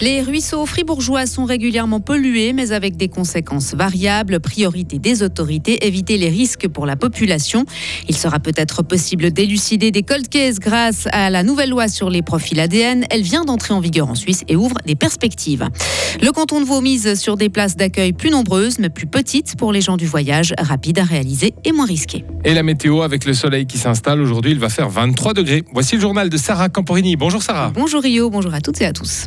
Les ruisseaux fribourgeois sont régulièrement pollués, mais avec des conséquences variables. Priorité des autorités, éviter les risques pour la population. Il sera peut-être possible d'élucider des cold cases grâce à la nouvelle loi sur les profils ADN. Elle vient d'entrer en vigueur en Suisse et ouvre des perspectives. Le canton de Vaud mise sur des places d'accueil plus nombreuses, mais plus petites pour les gens du voyage, rapides à réaliser et moins risquées. Et la météo avec le soleil qui s'installe aujourd'hui, il va faire 23 degrés. Voici le journal de Sarah Camporini. Bonjour Sarah. Bonjour Rio, bonjour à toutes et à tous.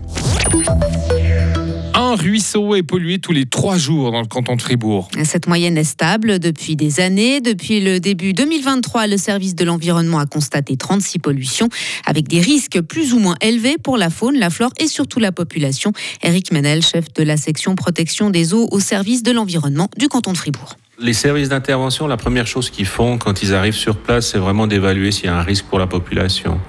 Un ruisseau est pollué tous les trois jours dans le canton de Fribourg. Cette moyenne est stable depuis des années. Depuis le début 2023, le service de l'environnement a constaté 36 pollutions avec des risques plus ou moins élevés pour la faune, la flore et surtout la population. Eric Menel, chef de la section protection des eaux au service de l'environnement du canton de Fribourg. Les services d'intervention, la première chose qu'ils font quand ils arrivent sur place, c'est vraiment d'évaluer s'il y a un risque pour la population.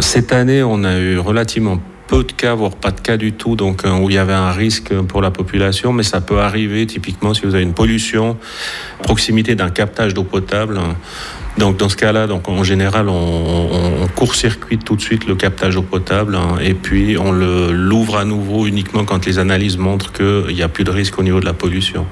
Cette année, on a eu relativement peu de cas, voire pas de cas du tout, donc euh, où il y avait un risque pour la population, mais ça peut arriver typiquement si vous avez une pollution, proximité d'un captage d'eau potable. Donc dans ce cas-là, donc en général, on, on court-circuite tout de suite le captage d'eau potable hein, et puis on le l'ouvre à nouveau uniquement quand les analyses montrent qu'il n'y a plus de risque au niveau de la pollution.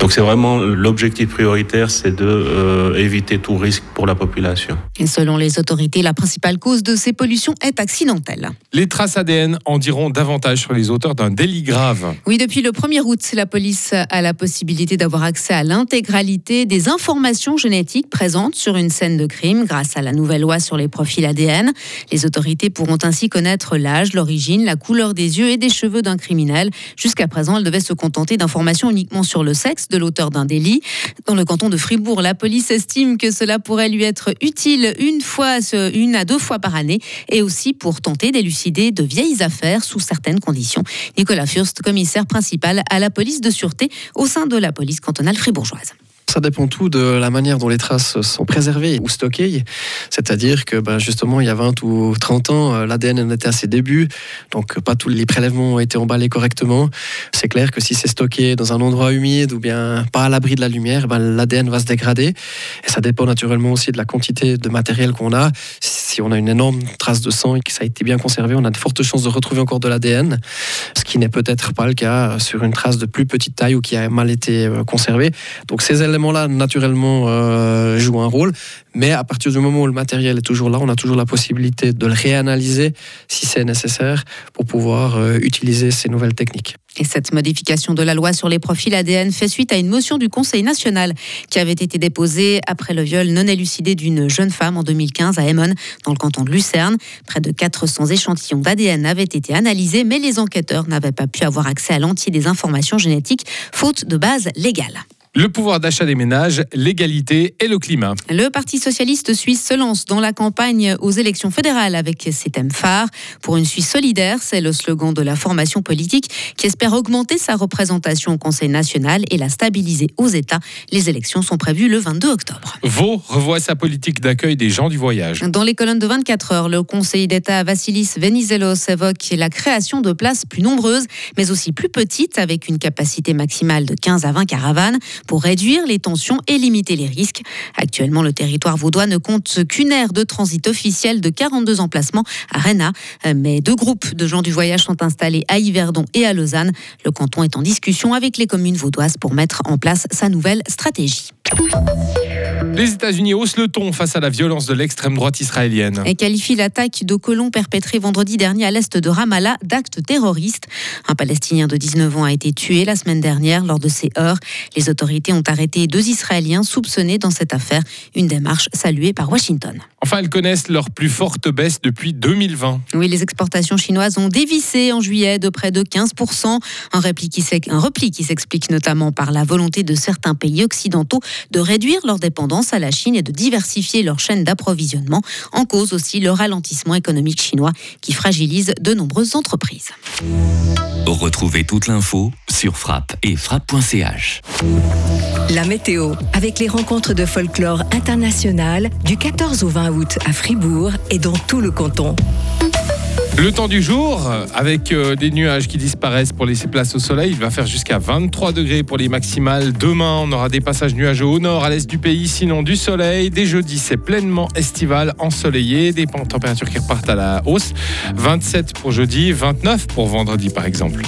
Donc c'est vraiment l'objectif prioritaire, c'est de euh, éviter tout risque pour la population. Et selon les autorités, la principale cause de ces pollutions est accidentelle. Les traces ADN en diront davantage sur les auteurs d'un délit grave. Oui, depuis le 1er août, la police a la possibilité d'avoir accès à l'intégralité des informations génétiques présentes sur une scène de crime grâce à la nouvelle loi sur les profils ADN. Les autorités pourront ainsi connaître l'âge, l'origine, la couleur des yeux et des cheveux d'un criminel. Jusqu'à présent, elles devaient se contenter d'informations uniquement sur le sexe de l'auteur d'un délit. Dans le canton de Fribourg, la police estime que cela pourrait lui être utile une fois, une à deux fois par année et aussi pour tenter d'élucider de vieilles affaires sous certaines conditions. Nicolas Furst, commissaire principal à la police de sûreté au sein de la police cantonale fribourgeoise. Ça dépend tout de la manière dont les traces sont préservées ou stockées. C'est-à-dire que ben, justement, il y a 20 ou 30 ans, euh, l'ADN était à ses débuts, donc pas tous les prélèvements ont été emballés correctement. C'est clair que si c'est stocké dans un endroit humide ou bien pas à l'abri de la lumière, ben, l'ADN va se dégrader. Et ça dépend naturellement aussi de la quantité de matériel qu'on a. Si on a une énorme trace de sang et que ça a été bien conservé, on a de fortes chances de retrouver encore de l'ADN, ce qui n'est peut-être pas le cas sur une trace de plus petite taille ou qui a mal été euh, conservée. Donc ces éléments là naturellement, euh, joue un rôle. Mais à partir du moment où le matériel est toujours là, on a toujours la possibilité de le réanalyser si c'est nécessaire pour pouvoir euh, utiliser ces nouvelles techniques. Et cette modification de la loi sur les profils ADN fait suite à une motion du Conseil national qui avait été déposée après le viol non élucidé d'une jeune femme en 2015 à Emmen, dans le canton de Lucerne. Près de 400 échantillons d'ADN avaient été analysés, mais les enquêteurs n'avaient pas pu avoir accès à l'entier des informations génétiques, faute de base légale le pouvoir d'achat des ménages, l'égalité et le climat. Le Parti socialiste suisse se lance dans la campagne aux élections fédérales avec ses thèmes phares. Pour une Suisse solidaire, c'est le slogan de la formation politique qui espère augmenter sa représentation au Conseil national et la stabiliser aux États. Les élections sont prévues le 22 octobre. Vaud revoit sa politique d'accueil des gens du voyage. Dans les colonnes de 24 heures, le conseiller d'État Vassilis Venizelos évoque la création de places plus nombreuses, mais aussi plus petites, avec une capacité maximale de 15 à 20 caravanes pour réduire les tensions et limiter les risques. Actuellement, le territoire vaudois ne compte qu'une aire de transit officielle de 42 emplacements à Réna, mais deux groupes de gens du voyage sont installés à Yverdon et à Lausanne. Le canton est en discussion avec les communes vaudoises pour mettre en place sa nouvelle stratégie. Les États-Unis haussent le ton face à la violence de l'extrême droite israélienne. Et qualifient l'attaque de colons perpétrée vendredi dernier à l'est de Ramallah d'acte terroriste. Un Palestinien de 19 ans a été tué la semaine dernière lors de ces heures. Les autorités ont arrêté deux Israéliens soupçonnés dans cette affaire. Une démarche saluée par Washington. Enfin, elles connaissent leur plus forte baisse depuis 2020. Oui, les exportations chinoises ont dévissé en juillet de près de 15%. Un repli qui s'explique notamment par la volonté de certains pays occidentaux de réduire leur dépendance à la Chine et de diversifier leur chaîne d'approvisionnement. En cause aussi le ralentissement économique chinois qui fragilise de nombreuses entreprises. Retrouvez toute l'info sur frappe et frappe.ch. La météo, avec les rencontres de folklore international du 14 au 20 août à Fribourg et dans tout le canton. Le temps du jour, avec euh, des nuages qui disparaissent pour laisser place au soleil, il va faire jusqu'à 23 degrés pour les maximales. Demain, on aura des passages nuageux au nord, à l'est du pays, sinon du soleil. Dès jeudi, c'est pleinement estival, ensoleillé, des températures qui repartent à la hausse. 27 pour jeudi, 29 pour vendredi par exemple.